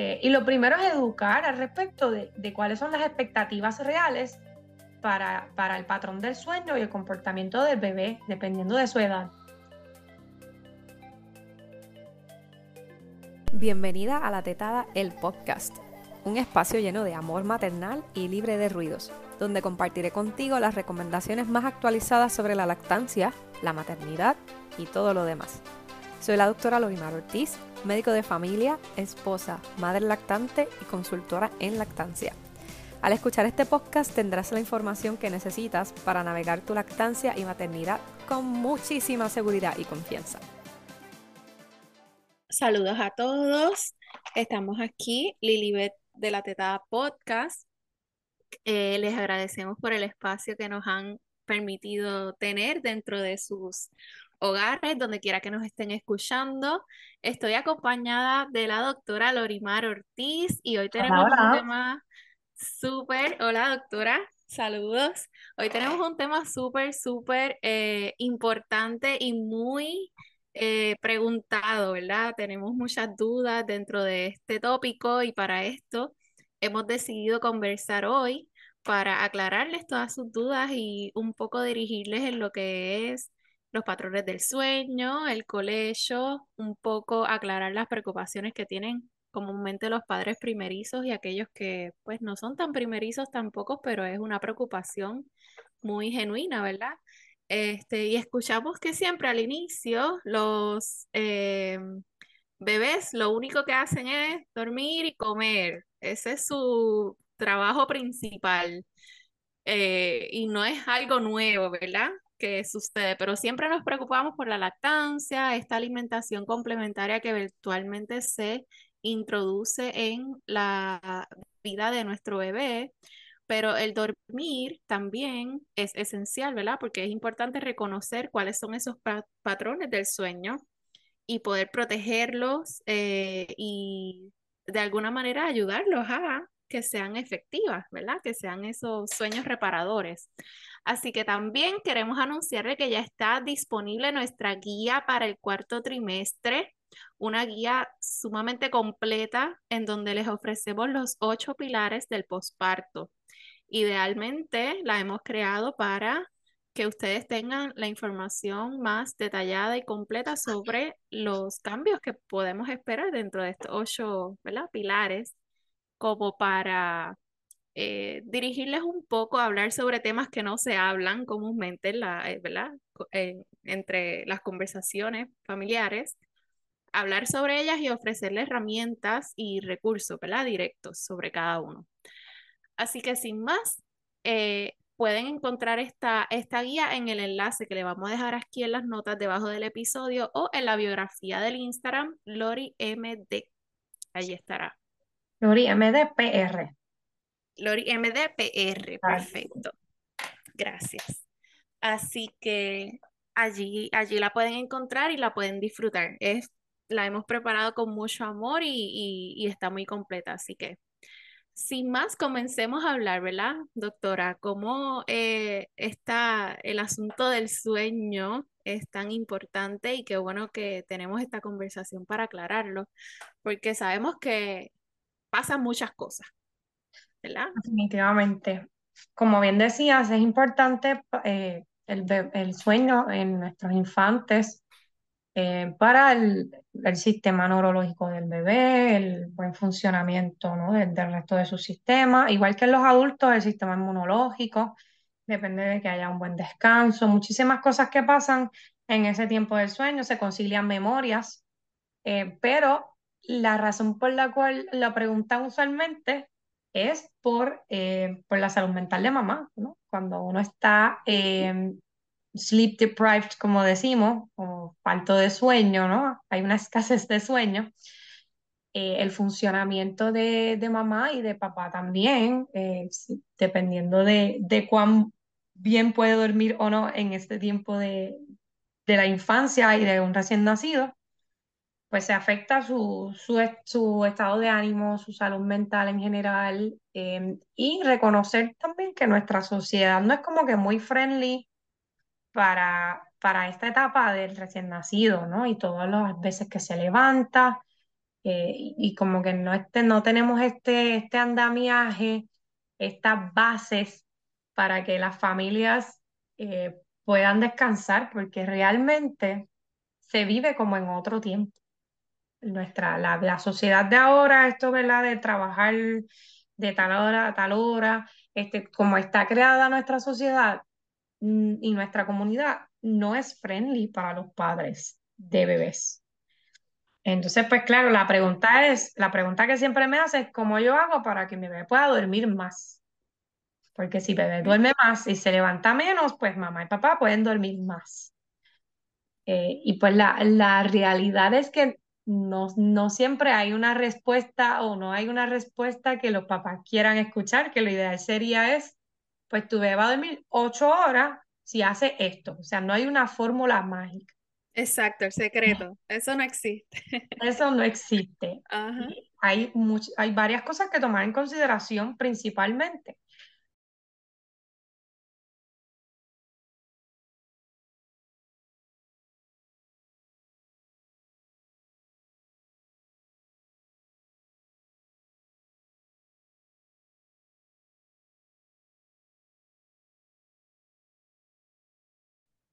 Eh, y lo primero es educar al respecto de, cuáles son las expectativas reales para, para el patrón del sueño y el comportamiento del bebé, dependiendo de su edad. Bienvenida a La Tetada, el podcast, un espacio lleno de amor maternal y libre de ruidos, donde compartiré contigo las recomendaciones más actualizadas sobre la lactancia, la maternidad y todo lo demás. Soy la doctora Lorimar Ortiz, médico de familia, esposa, madre lactante y consultora en lactancia. Al escuchar este podcast tendrás la información que necesitas para navegar tu lactancia y maternidad con muchísima seguridad y confianza. Saludos a todos. Estamos aquí, Lilibet de la Tetada Podcast. Eh, les agradecemos por el espacio que nos han permitido tener dentro de sus hogares, donde quiera que nos estén escuchando. Estoy acompañada de la doctora Lorimar Ortiz y hoy tenemos un tema súper, hola doctora, saludos. Hoy tenemos un tema súper, súper eh, importante y muy eh, preguntado, ¿verdad? Tenemos muchas dudas dentro de este tópico y para esto hemos decidido conversar hoy para aclararles todas sus dudas y un poco dirigirles en lo que es los patrones del sueño, el colegio, un poco aclarar las preocupaciones que tienen comúnmente los padres primerizos y aquellos que pues no son tan primerizos tampoco, pero es una preocupación muy genuina, ¿verdad? Este, y escuchamos que siempre al inicio los eh, bebés lo único que hacen es dormir y comer. Ese es su trabajo principal. Eh, y no es algo nuevo, ¿verdad? Que sucede, pero siempre nos preocupamos por la lactancia, esta alimentación complementaria que virtualmente se introduce en la vida de nuestro bebé, pero el dormir también es esencial, ¿verdad? Porque es importante reconocer cuáles son esos patrones del sueño y poder protegerlos eh, y de alguna manera ayudarlos a que sean efectivas, ¿verdad? Que sean esos sueños reparadores. Así que también queremos anunciarle que ya está disponible nuestra guía para el cuarto trimestre, una guía sumamente completa en donde les ofrecemos los ocho pilares del posparto. Idealmente la hemos creado para que ustedes tengan la información más detallada y completa sobre los cambios que podemos esperar dentro de estos ocho pilares, como para eh, dirigirles un poco a hablar sobre temas que no se hablan comúnmente la, eh, ¿verdad? entre las conversaciones familiares, hablar sobre ellas y ofrecerles herramientas y recursos ¿verdad? directos sobre cada uno. Así que sin más, eh, pueden encontrar esta, esta guía en el enlace que le vamos a dejar aquí en las notas debajo del episodio o en la biografía del Instagram, LoriMD. Allí estará. LoriMDPR. Lori MDPR, perfecto. Gracias. Así que allí, allí la pueden encontrar y la pueden disfrutar. Es, la hemos preparado con mucho amor y, está muy completa. Así que, sin más, comencemos a hablar, ¿verdad, doctora? ¿Cómo eh, está el asunto del sueño? es tan importante y qué bueno que tenemos esta conversación para aclararlo, porque sabemos que pasan muchas cosas Definitivamente. Como bien decías, es importante eh, el, sueño en nuestros infantes eh, para el, sistema neurológico del bebé, el buen funcionamiento ¿no? del, resto de su sistema, igual que en los adultos, el sistema inmunológico, depende de que haya un buen descanso, muchísimas cosas que pasan en ese tiempo del sueño, se concilian memorias, eh, pero la razón por la cual la preguntan usualmente es por, eh, por la salud mental de mamá, ¿no? Cuando uno está eh, sleep deprived, como decimos, o falto de sueño, ¿no? Hay una escasez de sueño. Eh, el funcionamiento de, de, mamá y de papá también, dependiendo de, de cuán bien puede dormir o no en este tiempo de, de la infancia y de un recién nacido, pues se afecta su, su, estado de ánimo, su salud mental en general em, y reconocer también que nuestra sociedad no es como que muy friendly para, para esta etapa del recién nacido, ¿no? Y todas las veces que se levanta, eh, y, como que no, este, no tenemos este, este andamiaje, estas bases para que las familias eh, puedan descansar, porque realmente se vive como en otro tiempo. Nuestra, la, la sociedad de ahora, esto, ¿verdad? De trabajar de tal hora a tal hora, este, como está creada nuestra sociedad mm, y nuestra comunidad, no es friendly para los padres de bebés. Entonces, pues claro, la pregunta es, la pregunta que siempre me hace es cómo yo hago para que mi bebé pueda dormir más. Porque si bebé duerme más y se levanta menos, pues mamá y papá pueden dormir más. Eh, y pues la, la realidad es que no, no siempre hay una respuesta o no hay una respuesta que los papás quieran escuchar, que lo ideal sería es, pues tu bebé va a dormir ocho horas si hace esto. O sea, no hay una fórmula mágica. Exacto, el secreto. Eso no existe. Eso no existe. Hay, hay varias cosas que tomar en consideración principalmente.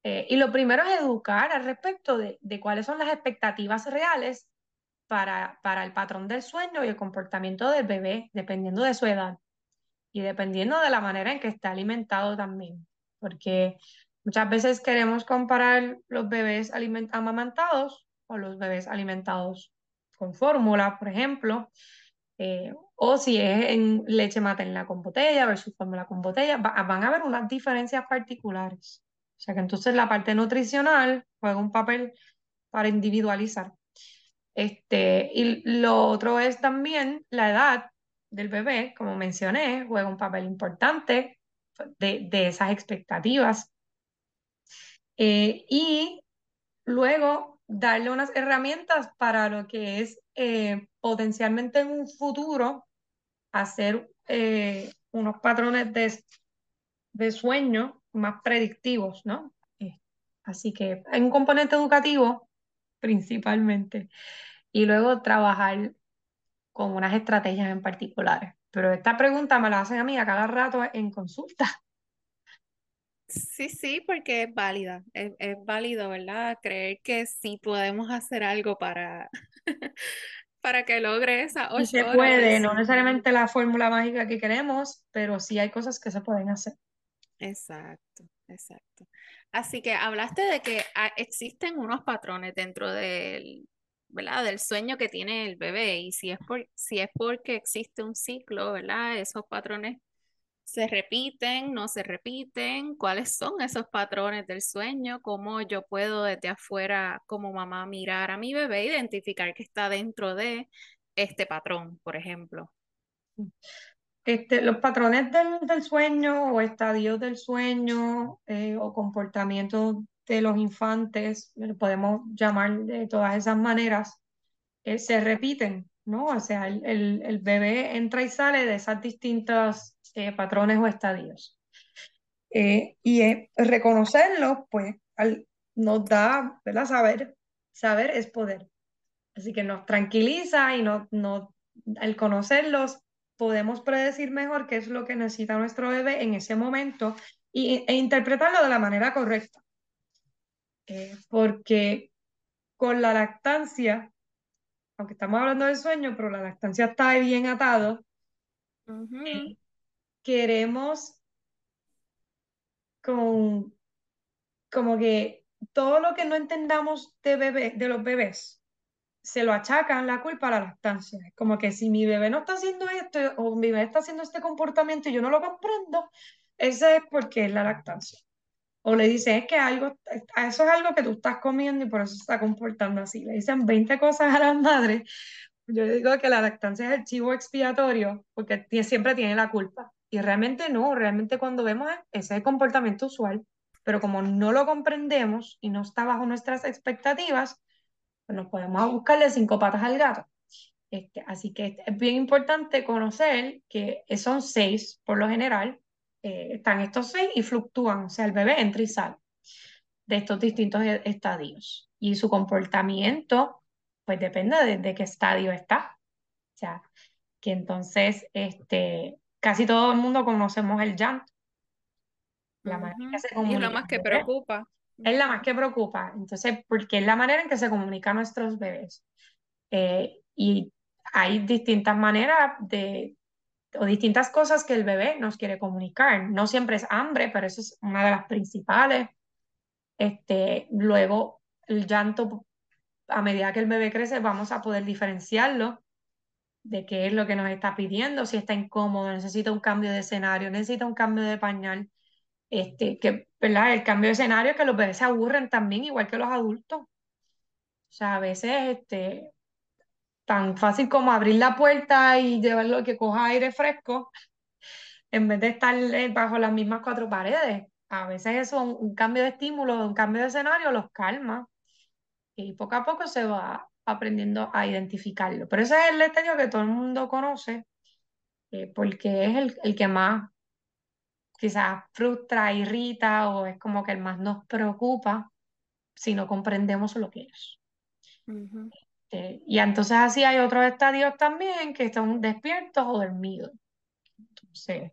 Eh, y lo primero es educar al respecto de, cuáles son las expectativas reales para, el patrón del sueño y el comportamiento del bebé, dependiendo de su edad y dependiendo de la manera en que está alimentado también. Porque muchas veces queremos comparar los bebés amamantados o los bebés alimentados con fórmula, por ejemplo, eh, o si es en leche materna con botella versus fórmula con botella, van a haber unas diferencias particulares. O sea que entonces la parte nutricional juega un papel para individualizar. Este, y lo otro es también la edad del bebé, como mencioné, juega un papel importante de, esas expectativas. Eh, y luego darle unas herramientas para lo que es eh, potencialmente en un futuro hacer eh, unos patrones de, de sueño más predictivos, ¿no? Eh, así que hay un componente educativo principalmente y luego trabajar con unas estrategias en particulares. Pero esta pregunta me la hacen a mí a cada rato en consulta. Sí, sí, porque es válida, es, válido, ¿verdad? Creer que sí podemos hacer algo para, para que logre esa ocho y se puede, no necesariamente la fórmula mágica que queremos, pero sí hay cosas que se pueden hacer. Exacto, exacto. Así que hablaste de que ah, existen unos patrones dentro del, ¿verdad? del sueño que tiene el bebé y si es, por, si es porque existe un ciclo, ¿verdad? Esos patrones se repiten, no se repiten, cuáles son esos patrones del sueño, cómo yo puedo desde afuera como mamá mirar a mi bebé, identificar que está dentro de este patrón, por ejemplo. Este, los patrones del, sueño o estadios del sueño eh, o comportamientos de los infantes, podemos llamar de todas esas maneras, eh, se repiten, ¿no? O sea, el, bebé entra y sale de esas distintas eh, patrones o estadios. y reconocerlos, pues, nos da, ¿verdad? Saber, saber es poder. Así que nos tranquiliza y no, no, al conocerlos podemos predecir mejor qué es lo que necesita nuestro bebé en ese momento y, e interpretarlo de la manera correcta. Eh, porque con la lactancia, aunque estamos hablando del sueño, pero la lactancia está bien atado, eh, queremos con, como que todo lo que no entendamos de, bebé, de los bebés, se lo achacan la culpa a la lactancia. Como que si mi bebé no está haciendo esto o mi bebé está haciendo este comportamiento y yo no lo comprendo, ese es porque es la lactancia. O le dicen, es que algo, eso es algo que tú estás comiendo y por eso se está comportando así. Le dicen 20 cosas a las madres. Yo digo que la lactancia es el chivo expiatorio porque siempre tiene la culpa. Y realmente no, realmente cuando vemos ese es el comportamiento usual, pero como no lo comprendemos y no está bajo nuestras expectativas, nos podemos buscarle cinco patas al gato. Este, así que es bien importante conocer que son seis, por lo general, eh, están estos seis y fluctúan, o sea, el bebé entra y sale de estos distintos e-, estadios. Y su comportamiento pues depende de, de qué estadio está. O sea, que entonces este, casi todo el mundo conocemos el llanto. La que se Y lo más que preocupa. Es la más que preocupa. Entonces, porque es la manera en que se comunican nuestros bebés. Eh, y hay distintas maneras de, o distintas cosas que el bebé nos quiere comunicar. No siempre es hambre, pero eso es una de las principales. Este, luego, el llanto, a medida que el bebé crece, vamos a poder diferenciarlo de qué es lo que nos está pidiendo, si está incómodo, necesita un cambio de escenario, necesita un cambio de pañal. Este, que, ¿verdad? El cambio de escenario es que los bebés se aburren también, igual que los adultos. O sea, a veces, este, tan fácil como abrir la puerta y llevarlo que coja aire fresco, en vez de estar eh, bajo las mismas cuatro paredes. A veces eso, un, un cambio de estímulo, un cambio de escenario los calma y poco a poco se va aprendiendo a identificarlo. Pero ese es el estadio que todo el mundo conoce eh, porque es el, el que más quizás frustra, irrita o es como que el más nos preocupa si no comprendemos lo que es. Eh, y entonces así hay otros estadios también que están despiertos o dormidos. Entonces,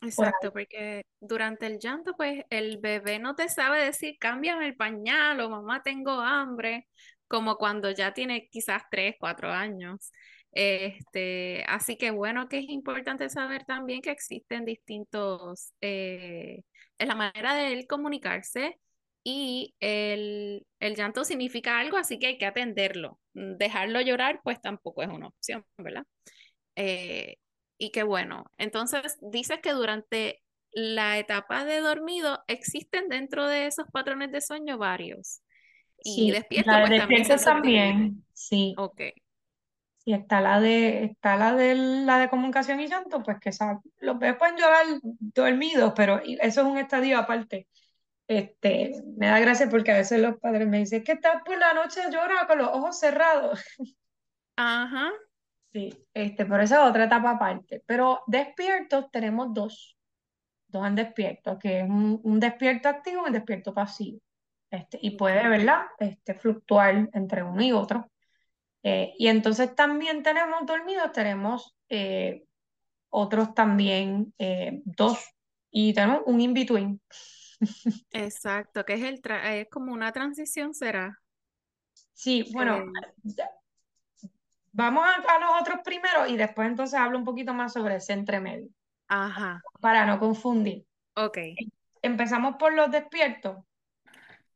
por Exacto, porque durante el llanto, pues el bebé no te sabe decir, cámbiame el pañal o mamá, tengo hambre, como cuando ya tiene quizás tres, cuatro años. Este, así que bueno, que es importante saber también que existen distintos, eh, es la manera de él comunicarse y el, el llanto significa algo, así que hay que atenderlo. Mm, Dejarlo llorar, pues tampoco es una opción, ¿verdad? Eh, y qué bueno. Entonces, dices que durante la etapa de dormido existen dentro de esos patrones de sueño varios. Y sí, despierto, pues también también, sí. Ok. Y está la de, está la de la de comunicación y llanto, pues que esa- los bebés pueden llorar dormidos, pero eso es un estadio aparte. Este, me da gracia porque a veces los padres me dicen que está por la noche llora con los ojos cerrados. Ajá. Sí, este, por eso es otra etapa aparte. Pero despiertos tenemos dos, dos en despierto, que es un, un despierto activo y un despierto pasivo. Este, y puede. ¿verdad? Este, fluctuar entre uno y otro. Eh, y entonces también tenemos dormidos, tenemos eh, otros también, eh, dos, y tenemos un in-between. Exacto, que es el tra- es como una transición, ¿será? Sí, bueno, vamos a, a los otros primero y después entonces hablo un poquito más sobre ese entremedio, ajá. para no confundir. Ok. Empezamos por los despiertos.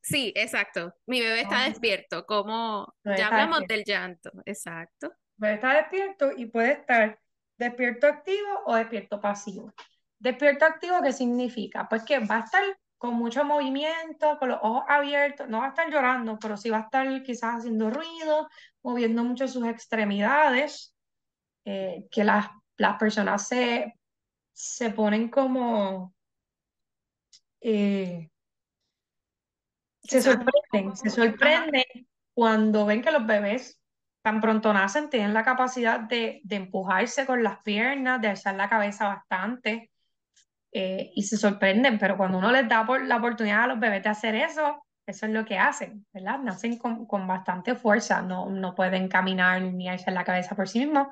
Sí, exacto. Mi bebé está Ajá. despierto, como Puede ya hablamos despierto. del llanto. Exacto. Puede estar despierto y puede estar despierto activo o despierto pasivo. Despierto activo, ¿qué significa? Pues que va a estar con mucho movimiento, con los ojos abiertos, no va a estar llorando, pero sí va a estar quizás haciendo ruido, moviendo mucho sus extremidades, eh, que las, las personas se, se ponen como, eh, se sorprenden, se sorprenden cuando ven que los bebés tan pronto nacen tienen la capacidad de, de empujarse con las piernas, de alzar la cabeza bastante eh, y se sorprenden, pero cuando uno les da por, la oportunidad a los bebés de hacer eso, eso es lo que hacen, ¿verdad? Nacen con, con bastante fuerza, no, no pueden caminar ni alzar la cabeza por sí mismos,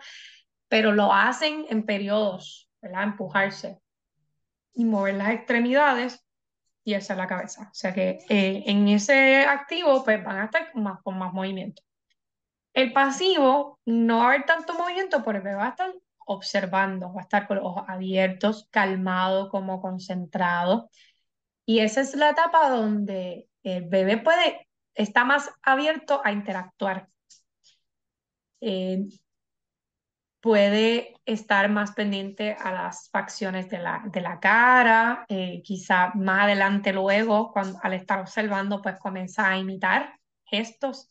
pero lo hacen en periodos, ¿verdad? Empujarse y mover las extremidades y alzar la cabeza. O sea que eh, en ese activo pues van a estar con más, con más movimiento. El pasivo no va a haber tanto movimiento porque va a estar observando, va a estar con los ojos abiertos, calmado, como concentrado. Y esa es la etapa donde el bebé puede, está más abierto a interactuar. Eh, puede estar más pendiente a las facciones de la, de la cara, eh, quizá más adelante luego, cuando, al estar observando, pues comienza a imitar gestos,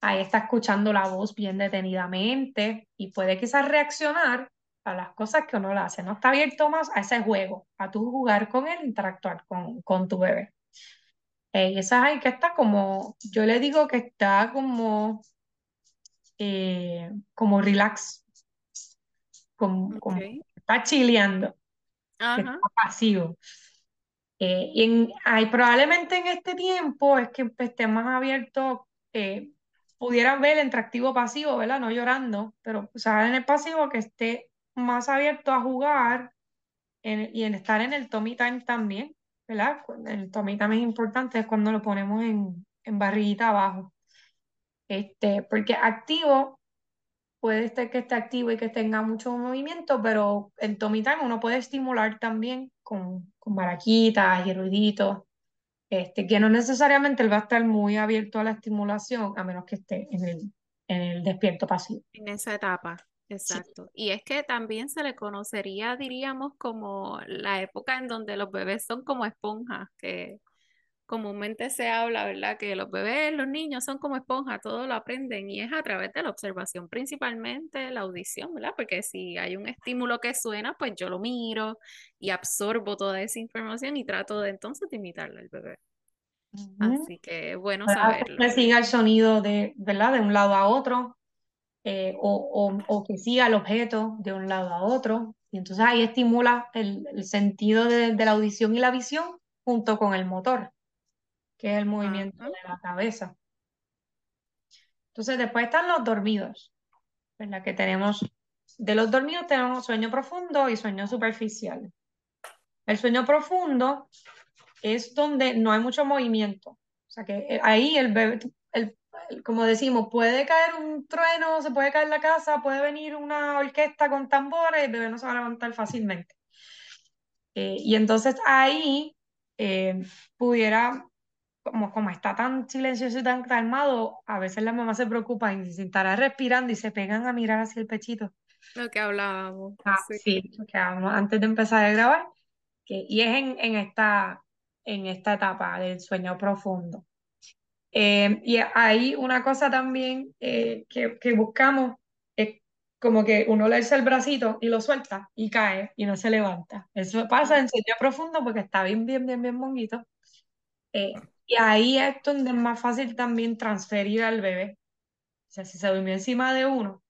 ahí está escuchando la voz bien detenidamente y puede quizás reaccionar a las cosas que uno le hace, no está abierto más a ese juego, a tu jugar con él, interactuar con, con tu bebé. Eh, y esa es ahí que está como, yo le digo que está como, eh, como relax, como, como está chileando, está pasivo. Eh, y en, hay, probablemente en este tiempo es que esté más abierto eh, pudieran ver entre activo pasivo, ¿verdad? No llorando, pero o sea, en el pasivo que esté más abierto a jugar y en estar en el tummy time también, ¿verdad? El tummy time es importante, es cuando lo ponemos en, en barriguita abajo. Este, porque activo puede ser que esté activo y que tenga mucho movimiento, pero el tummy time uno puede estimular también con, con baraquitas y ruiditos. Este, que no necesariamente él va a estar muy abierto a la estimulación, a menos que esté en el, en el despierto pasivo. En esa etapa, exacto. Y es que también se le conocería, diríamos, como la época en donde los bebés son como esponjas, que comúnmente se habla, ¿verdad? Que los bebés, los niños son como esponjas, todo lo aprenden y es a través de la observación, principalmente la audición, ¿verdad? Porque si hay un estímulo que suena, pues yo lo miro y absorbo toda esa información y trato de entonces de imitarla al bebé. Así que bueno saberlo. Que siga el sonido de, ¿verdad? De un lado a otro. Eh, o, o, que siga el objeto de un lado a otro. Y entonces ahí estimula el, el sentido de, de, la audición y la visión junto con el motor que es el movimiento de la cabeza. Entonces, después están los dormidos, ¿verdad? Que tenemos, de los dormidos tenemos sueño profundo y sueño superficial. El sueño profundo es donde no hay mucho movimiento. O sea que eh, ahí el bebé, el, como decimos, puede caer un trueno, se puede caer la casa, puede venir una orquesta con tambores, y el bebé no se va a levantar fácilmente. Eh, y entonces ahí eh, pudiera como, como está tan silencioso y tan calmado, a veces la mamá se preocupa y se estará respirando y se pegan a mirar hacia el pechito. Lo que hablábamos. Ah, sí. lo que hablábamos antes de empezar a grabar. Que, y es en, en, esta, en esta etapa del sueño profundo. Eh, y hay una cosa también eh, que, que, buscamos, es como que uno le echa el bracito y lo suelta y cae y no se levanta. Eso pasa en sueño profundo porque está bien, bien, bien, bien monguito. Eh, y ahí es donde es más fácil también transferir al bebé. O sea, si se durmió encima de uno,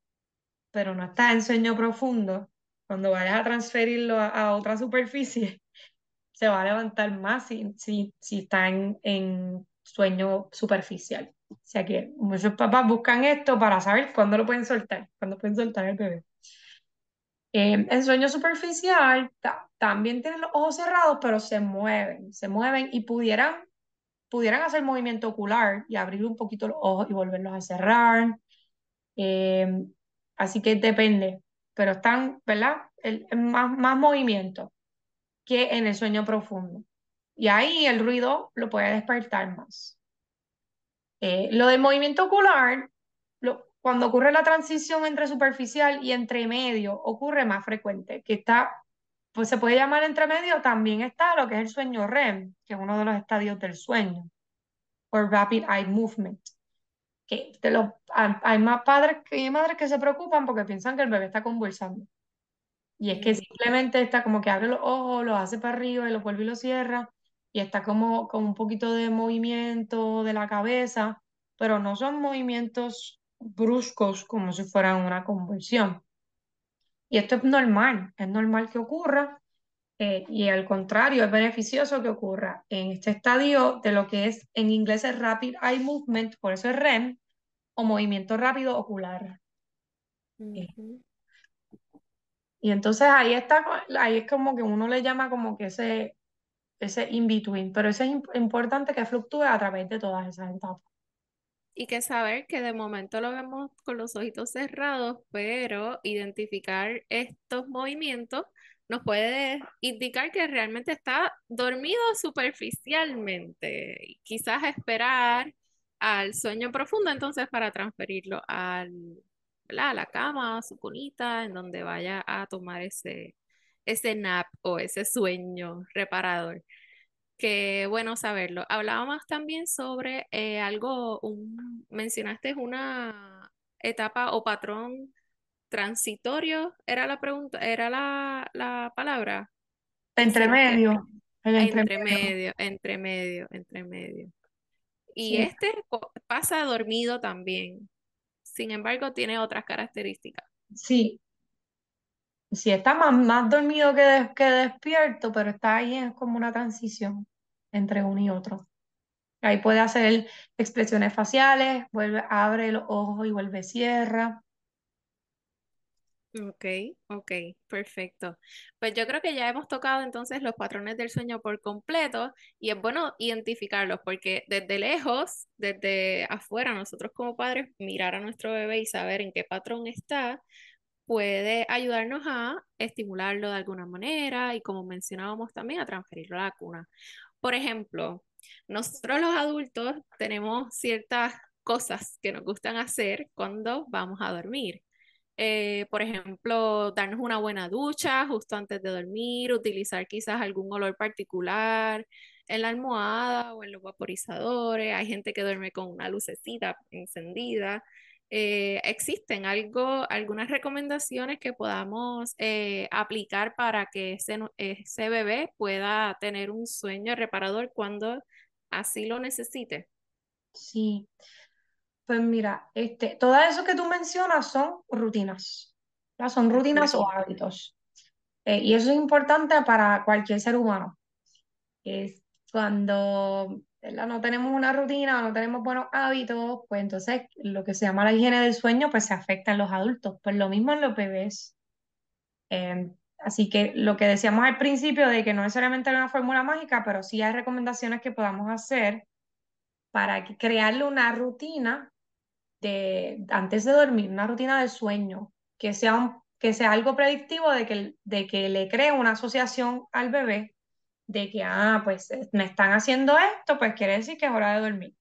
pero no está en sueño profundo, cuando vayas a transferirlo a, otra superficie, se va a levantar más si, si, si está en, en sueño superficial. O sea que muchos papás buscan esto para saber cuándo lo pueden soltar, cuándo pueden soltar el bebé. Eh, en sueño superficial también tienen los ojos cerrados, pero se mueven, se mueven y pudieran pudieran hacer movimiento ocular y abrir un poquito los ojos y volverlos a cerrar. Eh, así que depende, pero están, ¿verdad? El, más, más movimiento que en el sueño profundo. Y ahí el ruido lo puede despertar más. Eh, lo del movimiento ocular, cuando ocurre la transición entre superficial y entre medio, ocurre más frecuente, que está pues se puede llamar entre medio, también está lo que es el sueño REM, que es uno de los estadios del sueño, o Rapid Eye Movement. Que lo, hay más padres y madres que se preocupan porque piensan que el bebé está convulsando. Y es que mm. simplemente está como que abre los ojos, los hace para arriba y lo vuelve y lo cierra, y está como con un poquito de movimiento de la cabeza, pero no son movimientos bruscos como si fueran una convulsión. Y esto es normal, es normal que ocurra eh, y al contrario, es beneficioso que ocurra. En este estadio de lo que es en inglés es Rapid Eye Movement, por eso es REM, o movimiento rápido ocular. Eh, y entonces ahí está, ahí es como que uno le llama como que ese, ese in-between, pero eso es importante que fluctúe a través de todas esas etapas y que saber que de momento lo vemos con los ojitos cerrados, pero identificar estos movimientos nos puede indicar que realmente está dormido superficialmente. Quizás esperar al sueño profundo entonces para transferirlo al, a la cama, a su cunita, en donde vaya a tomar ese, ese nap o ese sueño reparador. Qué bueno saberlo. Hablábamos también sobre eh, algo, un, mencionaste una etapa o patrón transitorio, era la pregunta, era la, la palabra. Entre medio. entre, medio, entre medio, entre medio. Y este pasa dormido también. Sin embargo, tiene otras características. Sí, Sí, está más, más dormido que, que despierto, pero está ahí, es como una transición entre uno y otro. Ahí puede hacer expresiones faciales, vuelve, abre los ojos y vuelve, cierra. Ok, ok, perfecto. Pues yo creo que ya hemos tocado entonces los patrones del sueño por completo y es bueno identificarlos porque desde lejos, desde afuera, nosotros como padres, mirar a nuestro bebé y saber en qué patrón está puede ayudarnos a estimularlo de alguna manera y como mencionábamos también a transferirlo a la cuna. Por ejemplo, nosotros los adultos tenemos ciertas cosas que nos gustan hacer cuando vamos a dormir. Eh, por ejemplo, darnos una buena ducha justo antes de dormir, utilizar quizás algún olor particular en la almohada o en los vaporizadores. Hay gente que duerme con una lucecita encendida. Eh, ¿existen algo, algunas recomendaciones que podamos eh, aplicar para que ese, ese bebé pueda tener un sueño reparador cuando así lo necesite? Sí. Pues mira, este, todo eso que tú mencionas son rutinas, son rutinas o hábitos. Eh, y eso es importante para cualquier ser humano. Es cuando no tenemos una rutina no tenemos buenos hábitos, pues entonces lo que se llama la higiene del sueño, pues se afecta en los adultos. Pues lo mismo en los bebés. Em, así que lo que decíamos al principio de que no necesariamente hay una fórmula mágica, pero sí hay recomendaciones que podamos hacer para crearle una rutina antes de dormir, una rutina de sueño, que sea, que sea algo predictivo de que, de que le cree una asociación al bebé de que, ah, pues eh, me están haciendo esto, pues quiere decir que es hora de dormir.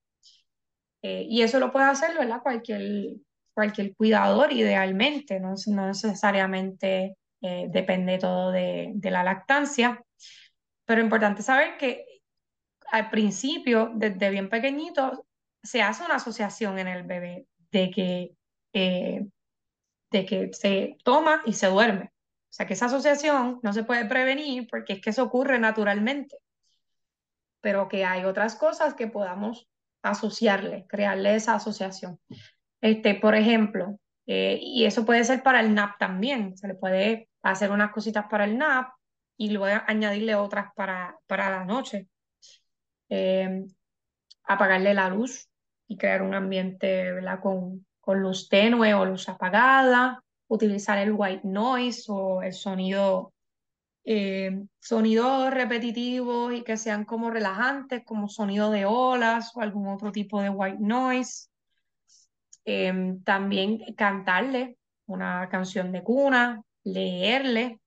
Eh, y eso lo puede hacer, ¿verdad? Cualquier, cualquier cuidador idealmente, no, no necesariamente eh, depende todo de, de, la lactancia, pero es importante saber que al principio, desde bien pequeñito, se hace una asociación en el bebé de que, de que se toma y se duerme. O sea que esa asociación no se puede prevenir porque es que eso ocurre naturalmente, pero que hay otras cosas que podamos asociarle, crearle esa asociación. Este, por ejemplo, eh, y eso puede ser para el NAP también, se le puede hacer unas cositas para el NAP y luego añadirle otras para, para la noche. Eh, apagarle la luz, y crear un ambiente ¿verdad? Con, con luz tenue o luz apagada, utilizar el white noise o el sonido, eh, sonidos repetitivos y que sean como relajantes, como sonido de olas o algún otro tipo de white noise. Em, también cantarle una canción de cuna, leerle.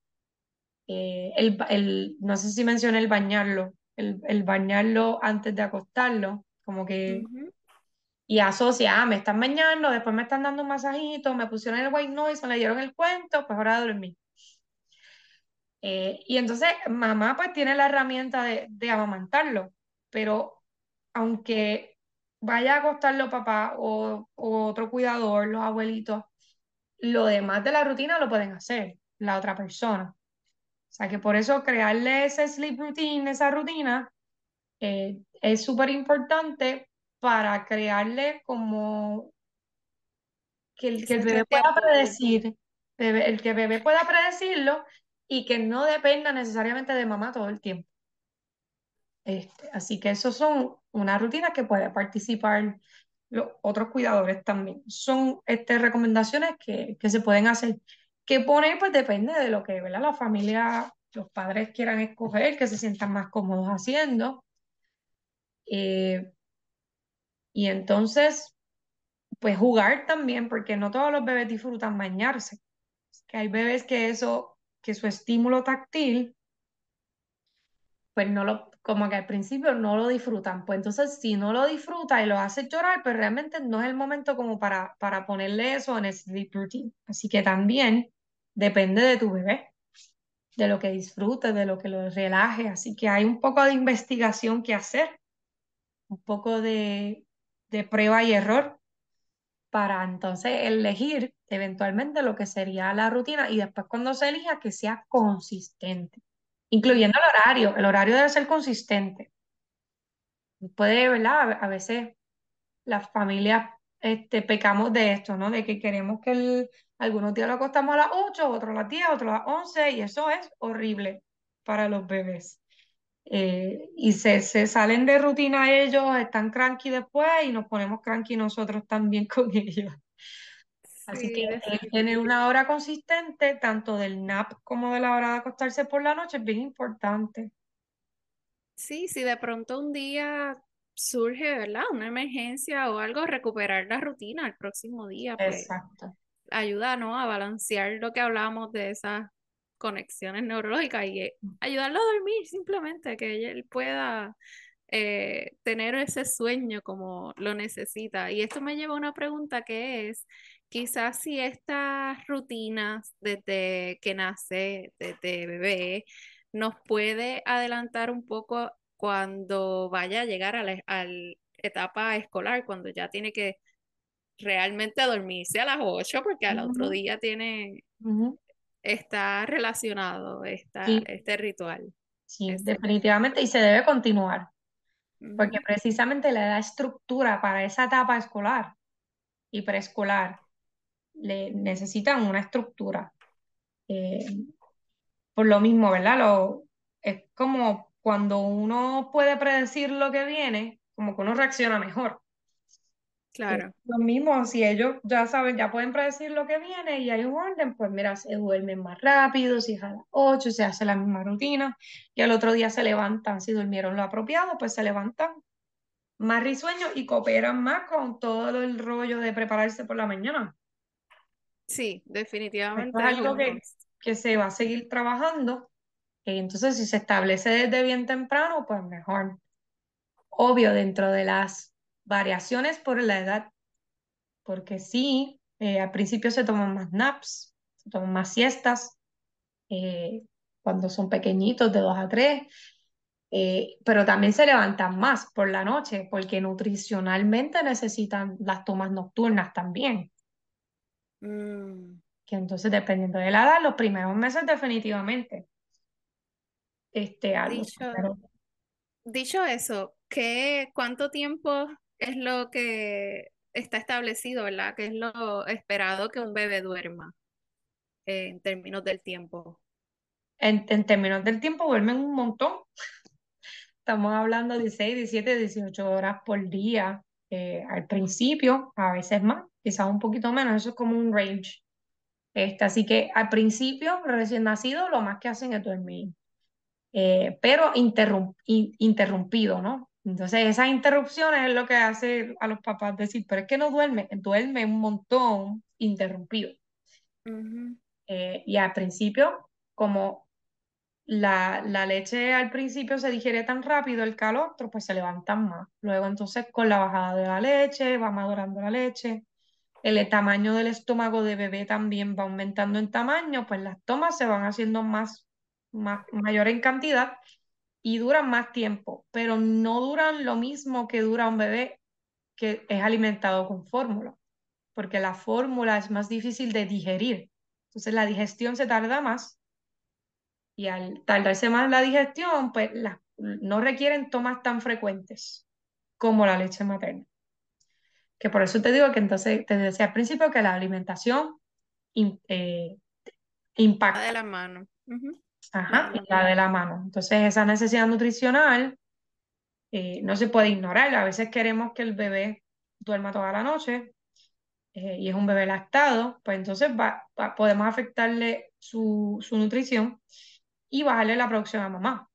Eh, el, el, no sé si mencioné el bañarlo, el, el bañarlo antes de acostarlo, como que y asocia, ah, me están bañando, después me están dando un masajito, me pusieron el white noise, me dieron el cuento, pues ahora dormir. Eh, y entonces mamá pues tiene la herramienta de, de amamantarlo, pero aunque vaya a acostarlo papá o, o, otro cuidador, los abuelitos, lo demás de la rutina lo pueden hacer la otra persona. O sea que por eso crearle ese sleep routine, esa rutina, eh, es súper importante para crearle como que el, que el bebé pueda predecir, el que el bebé pueda predecirlo y que no dependa necesariamente de mamá todo el tiempo. Este, así que esos son una rutina que puede participar los otros cuidadores también. Son este, recomendaciones que, que se pueden hacer. Que poner, pues depende de lo que ¿verdad? la familia, los padres quieran escoger, que se sientan más cómodos haciendo. Eh, y entonces, pues jugar también, porque no todos los bebés disfrutan bañarse. Que hay bebés que eso, que su estímulo táctil, pues no lo, como que al principio no lo disfrutan. Pues entonces, si no lo disfruta y lo hace llorar, pues realmente no es el momento como para, para ponerle eso en el sleep routine. Así que también depende de tu bebé, de lo que disfrute, de lo que lo relaje. Así que hay un poco de investigación que hacer, un poco de, de prueba y error para entonces elegir eventualmente lo que sería la rutina y después cuando se elija que sea consistente, incluyendo el horario. El horario debe ser consistente. Puede, ¿verdad? A veces las familias este, pecamos de esto, ¿no? De que queremos que algunos días lo acostamos a las 8, otros a las 10, otros a las 11 y eso es horrible para los bebés. Eh, y se, se salen de rutina ellos, están cranky después y nos ponemos cranky nosotros también con ellos. Así que Sí, el tener una hora consistente, tanto del nap como de la hora de acostarse por la noche, es bien importante. Sí, si de pronto un día surge, ¿verdad? Una emergencia o algo, recuperar la rutina el próximo día, pues Exacto. ayuda, ¿no? A balancear lo que hablábamos de esas conexiones neurológicas y eh, ayudarlo a dormir simplemente, que él pueda eh, tener ese sueño como lo necesita. Y esto me lleva a una pregunta que es, quizás si estas rutinas desde que nace, desde bebé, nos puede adelantar un poco cuando vaya a llegar a la a la etapa escolar, cuando ya tiene que realmente dormirse a las 8 porque al otro día tiene. Está relacionado esta, Sí, este ritual. sí, Ese- definitivamente, y se debe continuar, porque precisamente le da estructura para esa etapa escolar y preescolar. Le necesitan una estructura. Eh, por lo mismo, ¿verdad? Lo, es como cuando uno puede predecir lo que viene, como que uno reacciona mejor. Eh, claro. Lo mismo, si ellos ya saben, ya pueden predecir lo que viene y hay un orden, pues mira, se duermen más rápido, si es a las 8 se hace la misma rutina y al otro día se levantan, si durmieron lo apropiado, pues se levantan más risueños y cooperan más con todo el rollo de prepararse por la mañana. Sí, Esto es definitivamente es algo que, que se va a seguir trabajando, y entonces si se establece desde bien temprano, pues mejor. Obvio, dentro de las variaciones por la edad, porque sí, eh, al principio se toman más naps, se toman más siestas, eh, cuando son pequeñitos, de 2 a 3, eh, pero también se levantan más por la noche, porque nutricionalmente necesitan las tomas nocturnas también, Mm, que entonces dependiendo de la edad, los primeros meses definitivamente, este, dicho, dicho eso, ¿qué, cuánto tiempo es lo que está establecido, ¿verdad? ¿Qué es lo esperado que un bebé duerma en términos del tiempo? En, en términos del tiempo, duermen un montón. Estamos hablando de 16, 17, 18 horas por día eh, al principio, a veces más, quizás un poquito menos, eso es como un range. Este, así que al principio, recién nacido, lo más que hacen es dormir, eh, pero interrum- in- interrumpido, ¿no? Entonces, esas interrupciones es lo que hace a los papás decir, pero es que no duerme, duerme un montón interrumpido. Ujú, Eh, y al principio, como la, la leche al principio se digiere tan rápido, el calostro, pues se levantan más. Luego entonces con la bajada de la leche, va madurando la leche, el tamaño del estómago de bebé también va aumentando en tamaño, pues las tomas se van haciendo más, más mayor en cantidad y duran más tiempo, pero no duran lo mismo que dura un bebé que es alimentado con fórmula, porque la fórmula es más difícil de digerir. Entonces la digestión se tarda más y al tardarse más la digestión, pues las- no requieren tomas tan frecuentes como la leche materna. Que por eso te digo que entonces te decía al principio que la alimentación eh, Va de impacta, la mano. Va ajá, y la de la mano. Entonces esa necesidad nutricional eh, no se puede ignorar. A veces queremos que el bebé duerma toda la noche eh, y es un bebé lactado, pues entonces va, va- podemos afectarle su, su nutrición y bajarle la producción a mamá.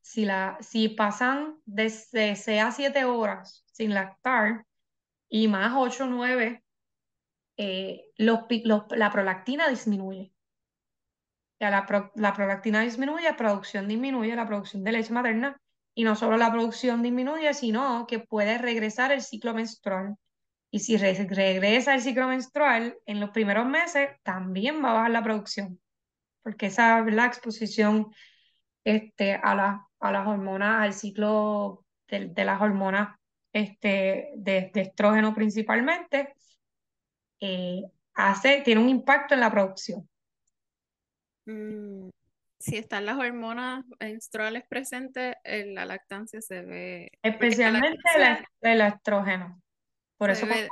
Si, la, si pasan de 6 a 7 horas sin lactar y más 8 o 9, eh, los, pi- los- la prolactina disminuye. La, pro- la prolactina disminuye, la producción disminuye, la producción de leche materna, y no solo la producción disminuye, sino que puede regresar el ciclo menstrual. Y si re- regresa el ciclo menstrual en los primeros meses, también va a bajar la producción, porque esa, la exposición este, a, la- a las hormonas, al ciclo de, las hormonas este, de, de estrógeno principalmente, eh, hace, tiene un impacto en la producción, Mm, Si están las hormonas menstruales presentes, en la lactancia se ve, la especialmente el, estrógeno. Por eso ve,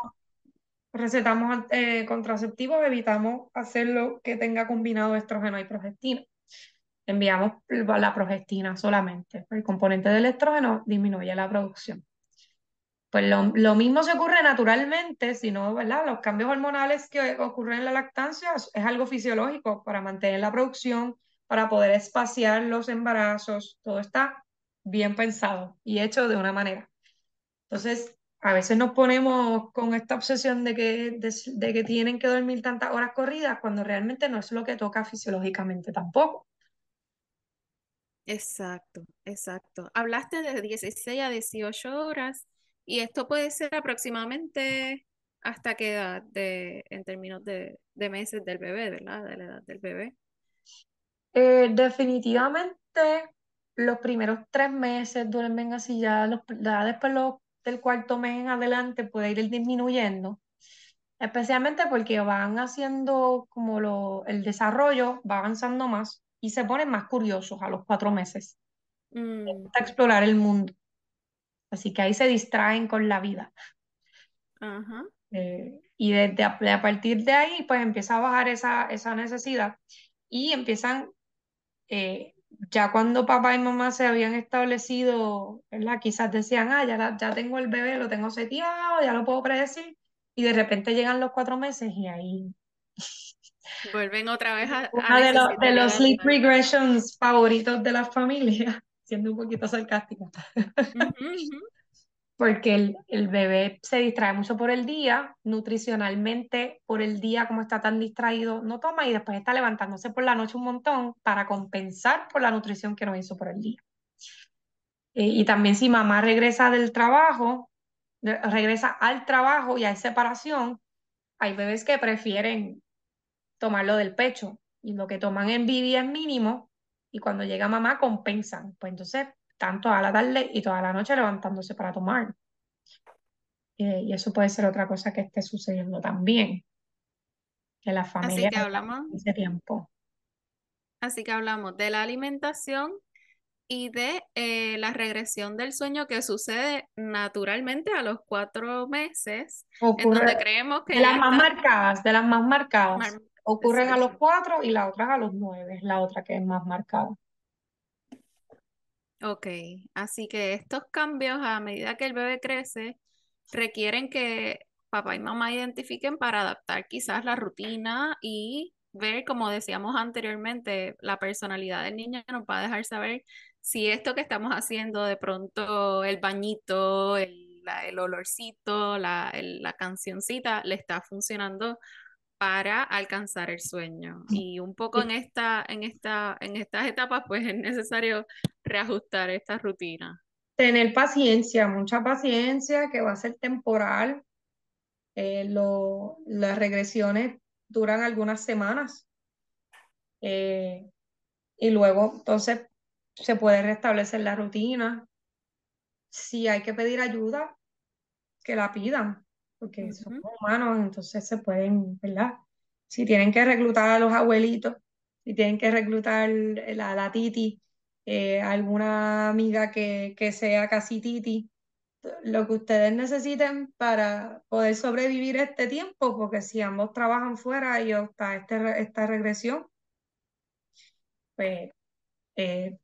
recetamos eh, contraceptivos, evitamos hacerlo que tenga combinado estrógeno y progestina. enviamos la progestina solamente. El componente del estrógeno disminuye la producción. Pues lo, mismo se ocurre naturalmente, si no, ¿verdad? Los cambios hormonales que ocurren en la lactancia es, algo fisiológico para mantener la producción, para poder espaciar los embarazos, todo está bien pensado y hecho de una manera. Entonces, a veces nos ponemos con esta obsesión de que, de que tienen que dormir tantas horas corridas cuando realmente no es lo que toca fisiológicamente tampoco. Exacto, exacto. Hablaste de 16 a 18 horas y esto puede ser aproximadamente hasta qué edad de, en términos de, meses del bebé, ¿verdad? De la edad del bebé. Eh, definitivamente los primeros tres meses duermen así, ya, los, después del cuarto mes en adelante puede ir disminuyendo, especialmente porque van haciendo como lo, el desarrollo, va avanzando más y se ponen más curiosos a los cuatro meses. Mm. A explorar el mundo. Así que ahí se distraen con la vida. Eh, y desde a, partir de ahí, pues empieza a bajar esa, esa necesidad y empiezan, eh, ya cuando papá y mamá se habían establecido, ¿verdad? Quizás decían, ah, ya, ya tengo el bebé, lo tengo seteado, ya lo puedo predecir, y de repente llegan los cuatro meses y ahí... Vuelven otra vez a... Uno de, los, de los sleep regressions favoritos de la familia siendo un poquito sarcástica. Porque el, bebé se distrae mucho por el día, nutricionalmente por el día, como está tan distraído, no toma y después está levantándose por la noche un montón para compensar por la nutrición que no hizo por el día. Eh, y también si mamá regresa del trabajo, regresa al trabajo y hay separación, hay bebés que prefieren tomarlo del pecho y lo que toman en Vivi es mínimo y cuando llega mamá compensan. Pues entonces, tanto a la tarde y toda la noche levantándose para tomar. Eh, y eso puede ser otra cosa que esté sucediendo también. Que la familia Así que hablamos, ese tiempo. Así que hablamos de la alimentación y de eh, la regresión del sueño que sucede naturalmente a los cuatro meses, en donde creemos que... De las más marcadas, de las más marcadas ocurren a los cuatro y la otra a los nueve, es la otra que es más marcada. Ok, así que estos cambios a medida que el bebé crece requieren que papá y mamá identifiquen para adaptar quizás la rutina y ver, como decíamos anteriormente, la personalidad del niño nos va a dejar saber si esto que estamos haciendo de pronto, el bañito, el, el olorcito, la, la cancioncita, le está funcionando para alcanzar el sueño. Y un poco en, esta, en, esta, en estas etapas, pues es necesario reajustar esta rutina. Tener paciencia, mucha paciencia, que va a ser temporal. Eh, las regresiones duran algunas semanas. Eh, y luego, entonces, se puede restablecer la rutina. Si hay que pedir ayuda, que la pidan porque son humanos, entonces se pueden, ¿verdad? Si tienen que reclutar a los abuelitos, si tienen que reclutar a la titi, eh, alguna amiga que, que sea casi titi, lo que ustedes necesiten para poder sobrevivir este tiempo, porque si ambos trabajan fuera y está este, esta regresión, pues eh,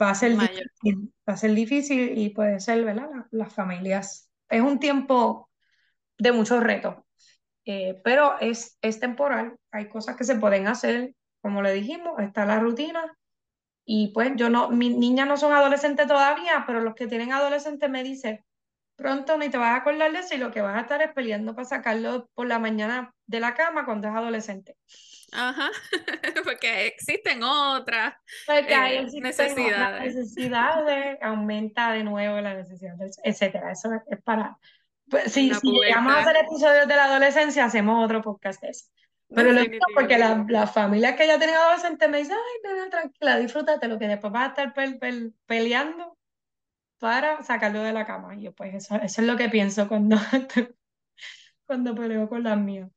va a ser difícil, va a ser difícil y puede ser, ¿verdad? Las familias. Es un tiempo de muchos retos. Eh, pero es, es temporal, hay cosas que se pueden hacer, como le dijimos, está la rutina. Y pues yo no, mis niñas no son adolescentes todavía, pero los que tienen adolescentes me dicen, pronto ni te vas a acordar de eso y lo que vas a estar es peleando para sacarlo por la mañana de la cama cuando es adolescente. Ajá, porque existen otras eh, necesidades. necesidades, aumenta de nuevo la necesidad, etcétera. Eso es para pues, si, llegamos a hacer episodios de la adolescencia, hacemos otro podcast de eso. Pero lo digo porque las la familias que ya tienen adolescentes me dicen, ay, no, tranquila, disfrútate, lo que después vas a estar peleando para sacarlo de la cama. Y yo, pues eso, eso es lo que pienso cuando, cuando peleo con las mías.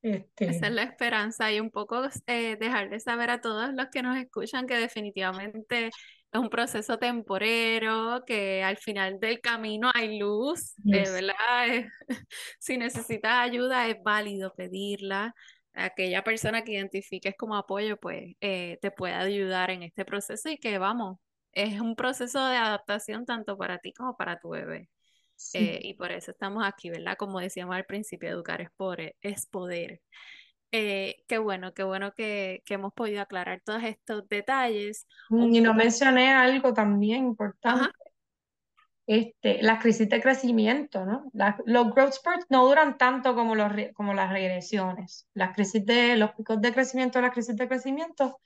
Este... Esa es la esperanza y un poco eh, dejar de saber a todos los que nos escuchan que definitivamente es un proceso temporero, que al final del camino hay luz, ¿verdad? si necesitas ayuda es válido pedirla. aquella persona que identifiques como apoyo, pues eh, te pueda ayudar en este proceso y que vamos, es un proceso de adaptación tanto para ti como para tu bebé. Eh, y por eso estamos aquí, ¿verdad? Como decíamos al principio, educar es poder. Es poder. Eh, qué bueno, qué bueno que, que, hemos podido aclarar todos estos detalles. Y no mencioné algo también importante. Este, las crisis de crecimiento, ¿no? los growth spurts no duran tanto como, los, como las regresiones. Las crisis de, los picos de crecimiento, las crisis de crecimiento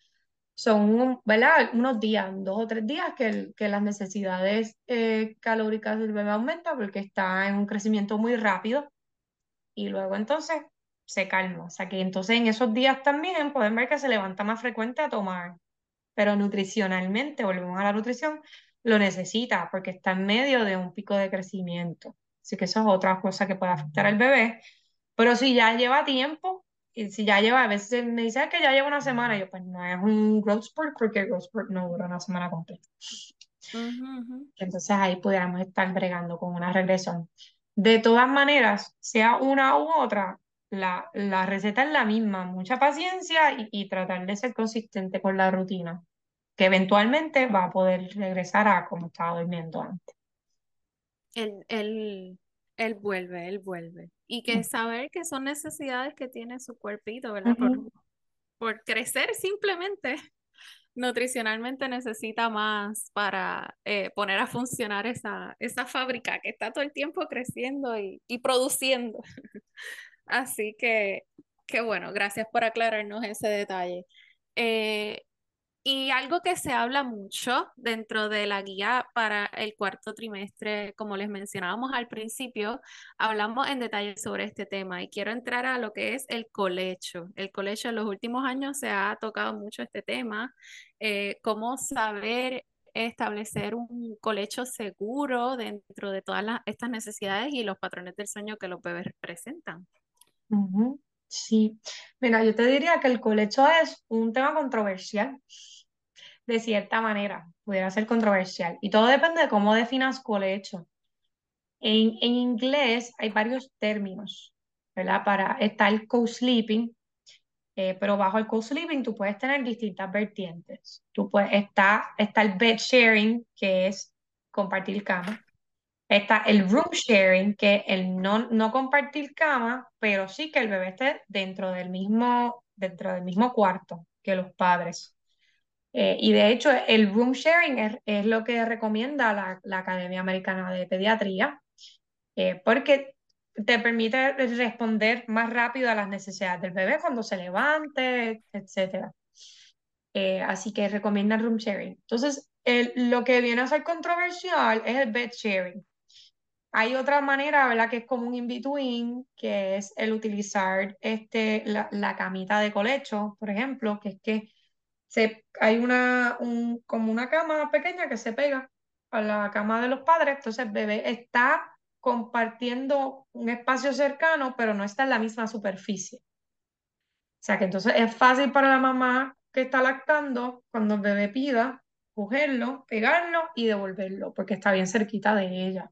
son, ¿verdad? Unos días, dos o tres días que, que las necesidades eh, calóricas del bebé aumentan porque está en un crecimiento muy rápido y luego entonces se calma. O sea que entonces en esos días también pueden ver que se levanta más frecuente a tomar, pero nutricionalmente, volvemos a la nutrición, lo necesita porque está en medio de un pico de crecimiento. Así que eso es otra cosa que puede afectar al bebé. Pero si ya lleva tiempo, y si ya lleva, a veces me dice que ya lleva una semana, yo pues no es un growth spurt porque el growth spurt no dura una semana completa. Entonces ahí pudiéramos estar bregando con una regresión. De todas maneras, sea una u otra, la, la receta es la misma, mucha paciencia y, y tratar de ser consistente con la rutina que eventualmente va a poder regresar a como estaba durmiendo antes. Él, él, él vuelve, él vuelve. Y que saber que son necesidades que tiene su cuerpito, ¿verdad? por, por, crecer simplemente. Nutricionalmente necesita más para eh, poner a funcionar esa, esa fábrica que está todo el tiempo creciendo y, y produciendo. Así que, qué bueno, gracias por aclararnos ese detalle. Eh, y algo que se habla mucho dentro de la guía para el cuarto trimestre, como les mencionábamos al principio, hablamos en detalle sobre este tema y quiero entrar a lo que es el colecho. El colecho en los últimos años se ha tocado mucho este tema, eh, cómo saber establecer un colecho seguro dentro de todas estas necesidades y los patrones del sueño que los bebés presentan. Sí, mira, yo te diría que el colecho es un tema controversial, de cierta manera, pudiera ser controversial, y todo depende de cómo definas colecho. En, en inglés hay varios términos, ¿verdad? Para, está el co-sleeping, eh, pero bajo el co-sleeping tú puedes tener distintas vertientes. Tú puedes, está, está el bed sharing, que es compartir cama. Está el room sharing, que el no, no compartir cama, pero sí que el bebé esté dentro del mismo, dentro del mismo cuarto que los padres. Eh, y de hecho, el room sharing es, lo que recomienda la, la, Academia Americana de Pediatría, eh, porque te permite responder más rápido a las necesidades del bebé cuando se levante, etc. Eh, así que recomienda room sharing. Entonces, lo que viene a ser controversial es el bed sharing. Hay otra manera, ¿verdad? Que es como un in-between, que es el utilizar este, la, camita de colecho, por ejemplo, que es que se, hay una, un, como una cama pequeña que se pega a la cama de los padres, entonces el bebé está compartiendo un espacio cercano, pero no está en la misma superficie. O sea que entonces es fácil para la mamá que está lactando, cuando el bebé pida, cogerlo, pegarlo y devolverlo, porque está bien cerquita de ella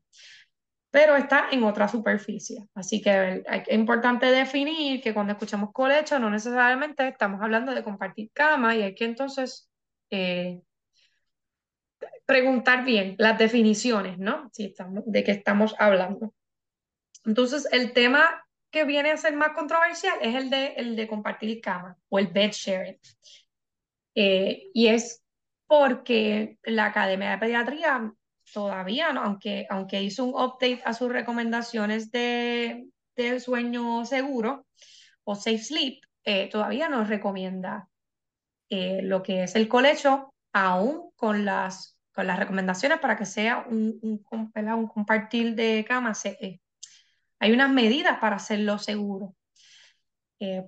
pero está en otra superficie. Así que es importante definir que cuando escuchamos colecho no necesariamente estamos hablando de compartir cama y hay que entonces eh, preguntar bien las definiciones, ¿no? Si estamos, de qué estamos hablando. Entonces, el tema que viene a ser más controversial es el de, el de compartir cama o el bed sharing. Eh, y es porque la Academia de Pediatría todavía, ¿no? aunque, aunque hizo un update a sus recomendaciones de, de sueño seguro o safe sleep, eh, todavía nos recomienda eh, lo que es el colecho, aún con las, con las recomendaciones para que sea un, un, un compartir de cama. Eh, hay unas medidas para hacerlo seguro.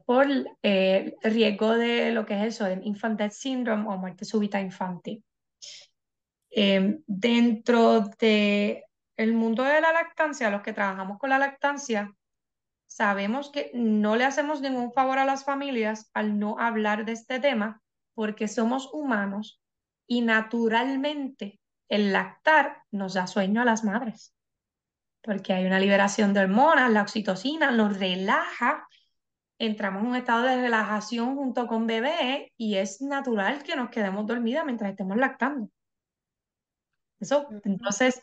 por el riesgo de lo que es eso, del infant death syndrome o muerte súbita infantil. Em, dentro de el mundo de la lactancia, los que trabajamos con la lactancia, sabemos que no le hacemos ningún favor a las familias al no hablar de este tema porque somos humanos y naturalmente el lactar nos da sueño a las madres porque hay una liberación de hormonas, la oxitocina nos relaja entramos en un estado de relajación junto con bebé y es natural que nos quedemos dormidas mientras estemos lactando. Eso, entonces,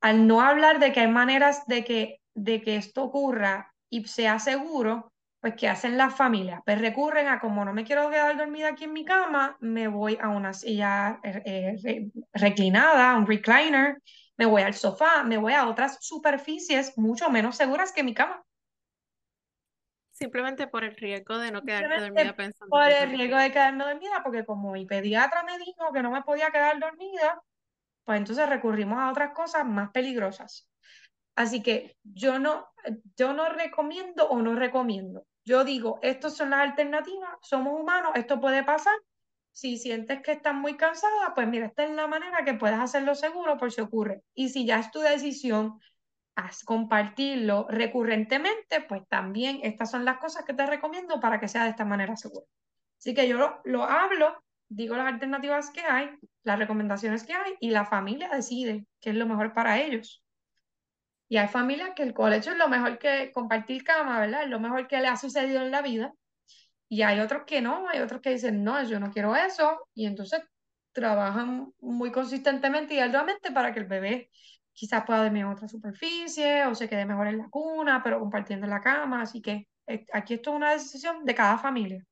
al no hablar de que hay maneras de que, de que esto ocurra y sea seguro, pues ¿qué hacen las familias? Pues recurren a como no me quiero quedar dormida aquí en mi cama, me voy a una silla eh, eh, reclinada, un recliner, me voy al sofá, me voy a otras superficies mucho menos seguras que mi cama. Simplemente por el riesgo de no quedarte dormida pensando. Por el riesgo de quedarme dormida, porque como mi pediatra me dijo que no me podía quedar dormida, pues entonces recurrimos a otras cosas más peligrosas. Así que yo no, yo no recomiendo o no recomiendo. Yo digo, estas son las alternativas, somos humanos, esto puede pasar. Si sientes que estás muy cansada, pues mira, esta es la manera que puedes hacerlo seguro por si ocurre. Y si ya es tu decisión compartirlo recurrentemente, pues también estas son las cosas que te recomiendo para que sea de esta manera segura. Así que yo lo, lo hablo, digo las alternativas que hay, las recomendaciones que hay y la familia decide qué es lo mejor para ellos. Y hay familias que el colegio es lo mejor que compartir cama, ¿verdad? Es lo mejor que le ha sucedido en la vida. Y hay otros que no, hay otros que dicen, no, yo no quiero eso. Y entonces trabajan muy consistentemente y arduamente para que el bebé quizás pueda dormir en otra superficie o se quede mejor en la cuna, pero compartiendo la cama. Así que eh, aquí esto es una decisión de cada familia.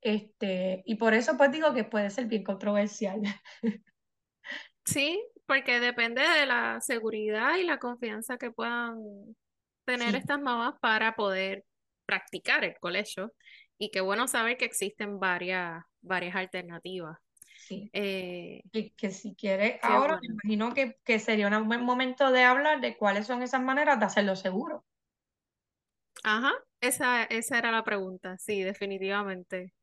Este, y por eso pues digo que puede ser bien controversial. Sí, porque depende de la seguridad y la confianza que puedan tener estas mamás para poder practicar el colegio. Y qué bueno saber que existen varias, varias alternativas. Sí. Eh, que, si quiere, ahora me imagino que, que, sería un buen momento de hablar de cuáles son esas maneras de hacerlo seguro. Ajá, esa, esa era la pregunta, sí, definitivamente.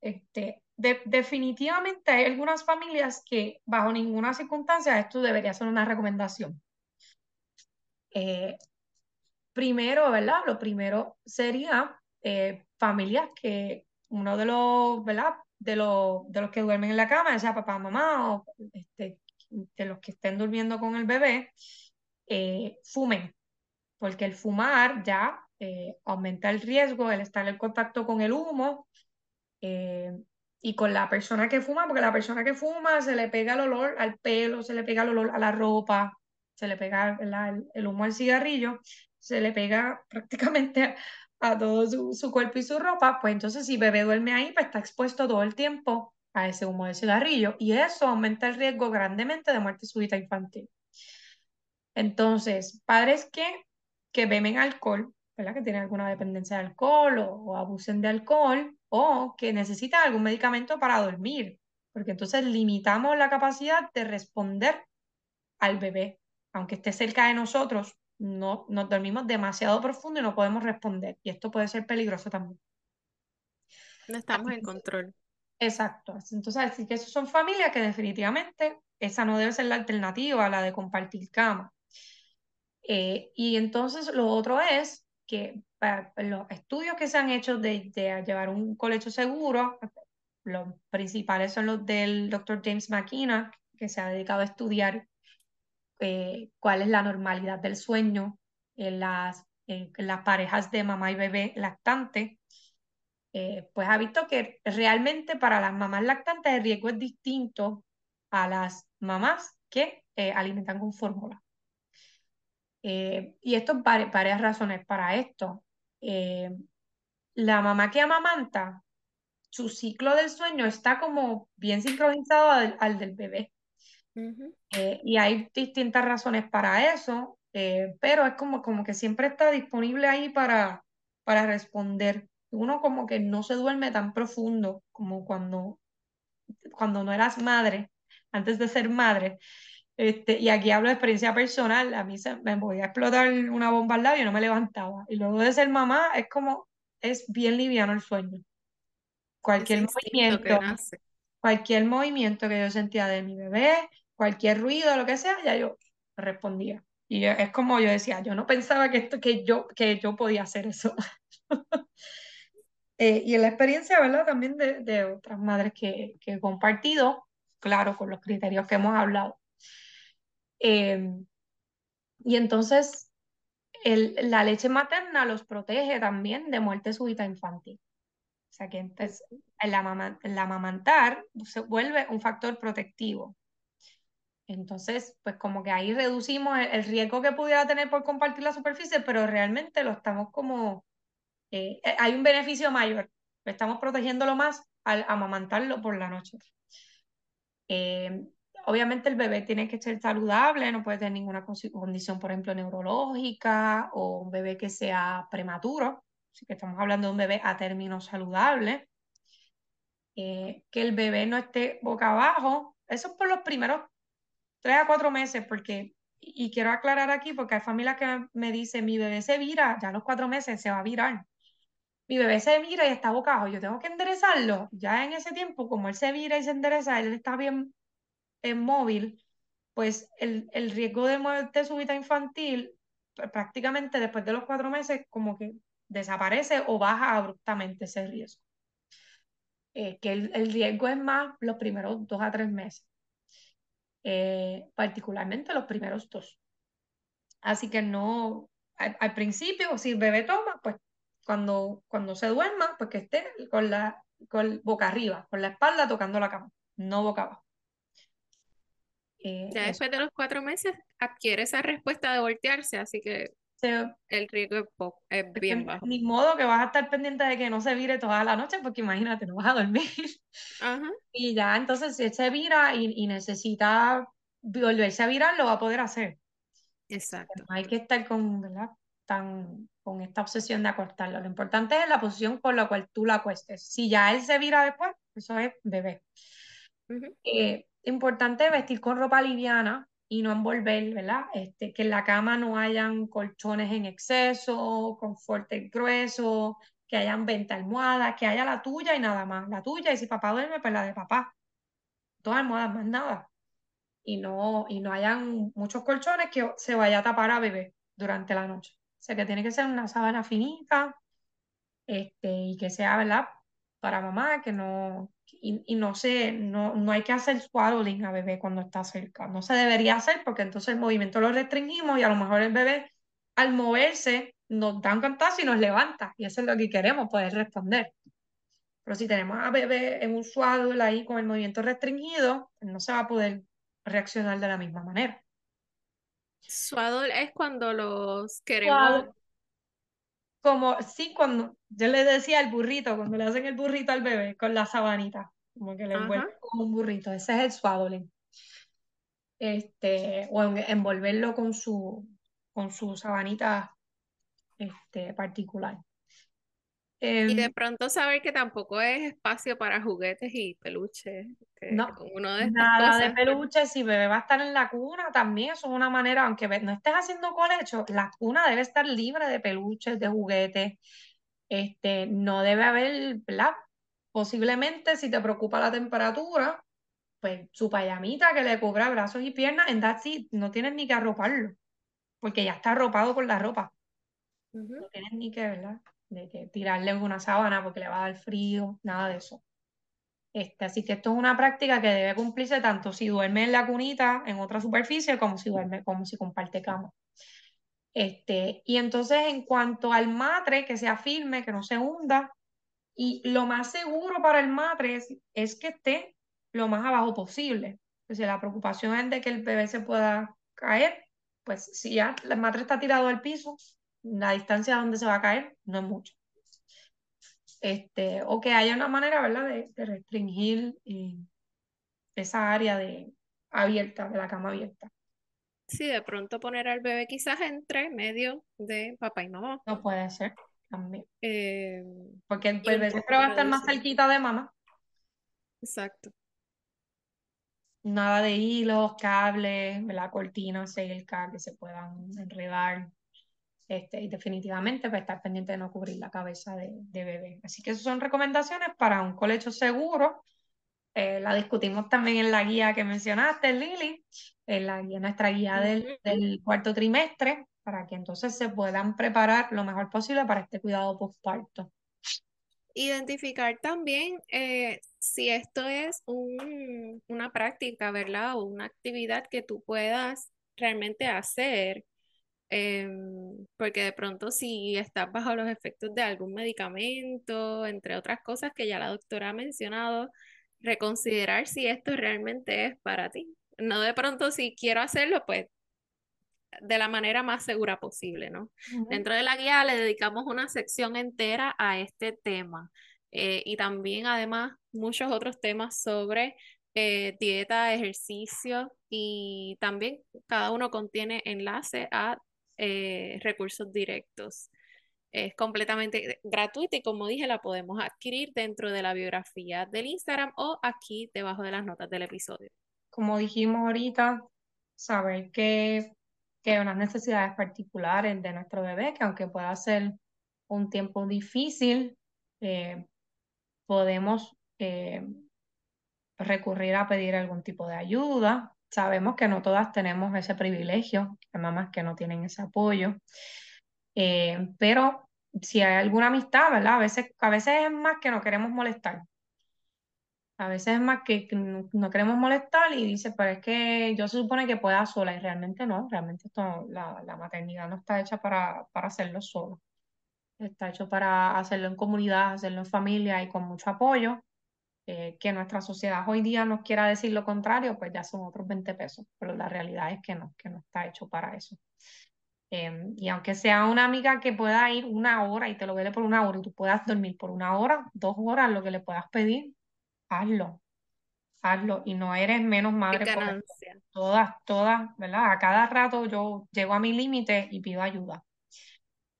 Este, definitivamente hay algunas familias que bajo ninguna circunstancia esto debería ser una recomendación. Eh, primero, ¿verdad? Lo primero sería eh, familias que uno de los, ¿verdad? De, los, de los que duermen en la cama, ya sea papá, mamá o este, de los que estén durmiendo con el bebé, eh, fumen, porque el fumar ya aumenta el riesgo, el estar en contacto con el humo, eh, y con la persona que fuma, porque la persona que fuma se le pega el olor al pelo, se le pega el olor a la ropa, se le pega el, humo al cigarrillo, se le pega prácticamente a, todo su, cuerpo y su ropa, pues entonces si bebé duerme ahí, pues está expuesto todo el tiempo a ese humo del cigarrillo y eso aumenta el riesgo grandemente de muerte súbita infantil. Entonces, padres que, que beben alcohol, ¿verdad? que tienen alguna dependencia de alcohol o abusen de alcohol, o que necesita algún medicamento para dormir, porque entonces limitamos la capacidad de responder al bebé. Aunque esté cerca de nosotros, no nos dormimos demasiado profundo y no podemos responder. Y esto puede ser peligroso también. No estamos en control. Exacto. Entonces, así que esas son familias que definitivamente esa no debe ser la alternativa, la de compartir cama. Eh, y entonces lo otro es que para los estudios que se han hecho de, llevar un colegio seguro, los principales son los del doctor James McKenna, que se ha dedicado a estudiar eh, cuál es la normalidad del sueño en las, las parejas de mamá y bebé lactante. Eh, pues ha visto que realmente para las mamás lactantes el riesgo es distinto a las mamás que eh, alimentan con fórmula. Y esto varias, varias razones para esto. Eh, la mamá que amamanta, su ciclo del sueño está como bien sincronizado al, del bebé. Eh, y hay distintas razones para eso, eh, pero es como, como que siempre está disponible ahí para, para responder. Uno como que no se duerme tan profundo como cuando, cuando no eras madre, antes de ser madre, este, y aquí hablo de experiencia personal, a mí se, me podía explotar una bomba al lado y no me levantaba. Y luego de ser mamá es como, es bien liviano el sueño. Cualquier movimiento, cualquier movimiento que yo sentía de mi bebé, cualquier ruido, lo que sea, ya yo respondía. Y es como yo decía, yo no pensaba que, esto, que, yo, que yo podía hacer eso. Eh, y en la experiencia, ¿verdad? También de, de otras madres que, que he compartido, claro, con los criterios que hemos hablado. Em, y entonces, la leche materna los protege también de muerte súbita infantil. O sea que entonces el, amamantar se vuelve un factor protectivo. Entonces, pues como que ahí reducimos el, riesgo que pudiera tener por compartir la superficie, pero realmente lo estamos como, eh, eh, hay un beneficio mayor, estamos protegiéndolo más al amamantarlo por la noche. Eh, obviamente el bebé tiene que ser saludable, no puede tener ninguna condición, por ejemplo, neurológica o un bebé que sea prematuro, así que estamos hablando de un bebé a término saludable. que el bebé no esté boca abajo, eso es por los primeros tres a cuatro meses, porque, y quiero aclarar aquí, porque hay familias que me dicen, mi bebé se vira, ya a los cuatro meses se va a virar. Mi bebé se vira y está boca abajo, yo tengo que enderezarlo. Ya en ese tiempo, como él se vira y se endereza, él está bien en móvil, pues el, el riesgo de muerte súbita infantil prácticamente después de los cuatro meses como que desaparece o baja abruptamente ese riesgo. Eh, que el, el, riesgo es más los primeros dos a tres meses. Eh, particularmente los primeros dos. Así que no, al, principio, si el bebé toma, pues cuando, cuando se duerma, pues que esté con la con boca arriba, con la espalda tocando la cama, no boca abajo. Eh, ya después de los cuatro meses adquiere esa respuesta de voltearse, así que el riesgo es, bien bajo. Ni modo que vas a estar pendiente de que no se vire toda la noche, porque imagínate, no vas a dormir. Y ya, entonces, si él se vira y, necesita volverse a virar, lo va a poder hacer. Exacto. Hay que estar con, ¿verdad? Tan, con esta obsesión de acostarlo. Lo importante es la posición con la cual tú la acuestes. Si ya él se vira después, eso es bebé. Eh, importante vestir con ropa liviana, y no envolver, ¿verdad? Este, que en la cama no hayan colchones en exceso, confort grueso, que hayan 20 almohadas, que haya la tuya y nada más. La tuya y si papá duerme, pues la de papá. Dos almohadas, más nada. Y no, y no hayan muchos colchones que se vaya a tapar a bebé durante la noche. O sea que tiene que ser una sábana finita este, y que sea, ¿verdad? Para mamá, que no, y, no sé, no, no hay que hacer swaddling a bebé cuando está cerca. No se debería hacer porque entonces el movimiento lo restringimos y a lo mejor el bebé al moverse nos da un cantazo y nos levanta. Y eso es lo que queremos, poder responder. Pero si tenemos a bebé en un swaddle ahí con el movimiento restringido, pues no se va a poder reaccionar de la misma manera. Swaddle es cuando los queremos como, sí, cuando yo le decía al burrito, cuando le hacen el burrito al bebé con la sabanita, como que le envuelven como un burrito, ese es el swaddling. Este, o envolverlo con su, con su sabanita este, particular. Y de em, pronto saber que tampoco es espacio para juguetes y peluches. no, nada de peluches. Si bebé va a estar en la cuna, también eso es una manera, aunque no estés haciendo colecho, la cuna debe estar libre de peluches, de juguetes. Este, no debe haber, ¿verdad? Posiblemente, si te preocupa la temperatura, pues su payamita que le cubra brazos y piernas, en that no tienes ni que arroparlo, porque ya está arropado con la ropa. No tienes ni que, ¿verdad? De que tirarle una sábana porque le va a dar frío, nada de eso. Este, así que esto es una práctica que debe cumplirse tanto si duerme en la cunita, en otra superficie, como si duerme, como si comparte cama. Este, y entonces en cuanto al matre, que sea firme, que no se hunda, y lo más seguro para el matre es, que esté lo más abajo posible. si la preocupación es de que el bebé se pueda caer, pues si ya el matre está tirado al piso, la distancia donde se va a caer no es mucho. Este, o que haya una manera, ¿verdad?, de, restringir eh, esa área de, abierta, de la cama abierta. Sí, de pronto poner al bebé quizás entre medio de papá y mamá. No puede ser también. Eh, Porque el bebé siempre va a estar más cerquita de mamá. Exacto. Nada de hilos, cables, la cortina, el cable se puedan enredar. Este, y definitivamente pues, estar pendiente de no cubrir la cabeza de, bebé. Así que esas son recomendaciones para un colecho seguro. Eh, la discutimos también en la guía que mencionaste, Lili, en la guía, nuestra guía del, cuarto trimestre, para que entonces se puedan preparar lo mejor posible para este cuidado postparto. Identificar también eh, si esto es una práctica, ¿verdad? O una actividad que tú puedas realmente hacer Em, porque de pronto si estás bajo los efectos de algún medicamento, entre otras cosas que ya la doctora ha mencionado, reconsiderar si esto realmente es para ti. No de pronto si quiero hacerlo, pues de la manera más segura posible, ¿no? Dentro de la guía le dedicamos una sección entera a este tema eh, y también además muchos otros temas sobre eh, dieta, ejercicio y también cada uno contiene enlace a eh, recursos directos. Es completamente gratuita y como dije la podemos adquirir dentro de la biografía del Instagram o aquí debajo de las notas del episodio. Como dijimos ahorita, saber que, que unas necesidades particulares de nuestro bebé, que aunque pueda ser un tiempo difícil, eh, podemos eh, recurrir a pedir algún tipo de ayuda. Sabemos que no todas tenemos ese privilegio, hay mamás que no tienen ese apoyo, eh, pero si hay alguna amistad. A veces, es más que no queremos molestar. A veces es más que no queremos molestar y dice, pero es que yo se supone que pueda sola y realmente no, realmente esto, la, la maternidad no está hecha para, para hacerlo solo. Está hecho para hacerlo en comunidad, hacerlo en familia y con mucho apoyo. Eh, que nuestra sociedad hoy día nos quiera decir lo contrario, pues ya son otros 20 pesos, pero la realidad es que no, que no está hecho para eso. Em, y aunque sea una amiga que pueda ir una hora y te lo vele por una hora y tú puedas dormir por una hora, dos horas, lo que le puedas pedir, hazlo. Hazlo y no eres menos madre por Todas, todas, ¿verdad? A cada rato yo llego a mi límite y pido ayuda.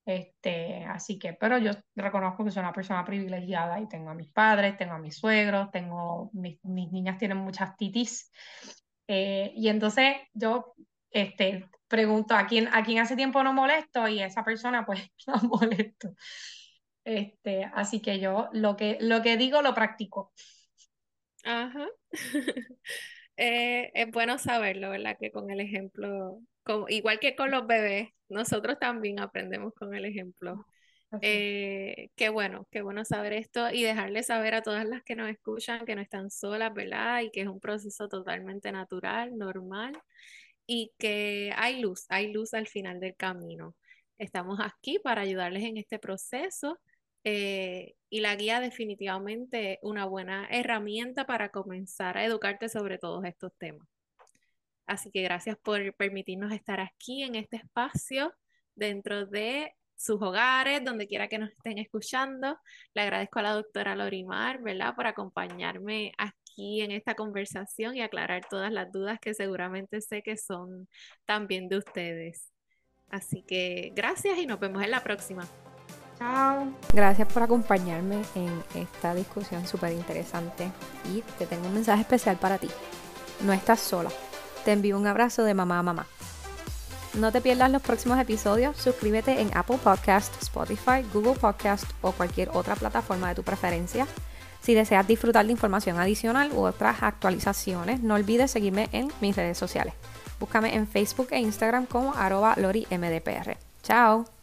Este, así que, pero yo reconozco que soy una persona privilegiada y tengo a mis padres, tengo a mis suegros, tengo, mis, niñas tienen muchas titis. Eh, y entonces yo este, pregunto a quién, a quién hace tiempo no molesto y esa persona pues no molesto. Este, así que yo lo que, lo que digo lo practico. Ajá. Eh, es bueno saberlo, ¿verdad? Que con el ejemplo, como, igual que con los bebés, nosotros también aprendemos con el ejemplo. Eh, qué bueno, qué bueno saber esto y dejarle saber a todas las que nos escuchan que no están solas, ¿verdad? Y que es un proceso totalmente natural, normal y que hay luz, hay luz al final del camino. Estamos aquí para ayudarles en este proceso eh, y la guía definitivamente una buena herramienta para comenzar a educarte sobre todos estos temas. Así que gracias por permitirnos estar aquí en este espacio dentro de sus hogares, donde quiera que nos estén escuchando. Le agradezco a la doctora Lorimar, ¿verdad?, por acompañarme aquí en esta conversación y aclarar todas las dudas que seguramente sé que son también de ustedes. Así que gracias y nos vemos en la próxima. Chao. Gracias por acompañarme en esta discusión súper interesante y te tengo un mensaje especial para ti. No estás sola te envío un abrazo de mamá a mamá. No te pierdas los próximos episodios, suscríbete en Apple Podcast, Spotify, Google Podcast o cualquier otra plataforma de tu preferencia. Si deseas disfrutar de información adicional u otras actualizaciones, no olvides seguirme en mis redes sociales. Búscame en Facebook e Instagram como arroba lorimdpr. Chao.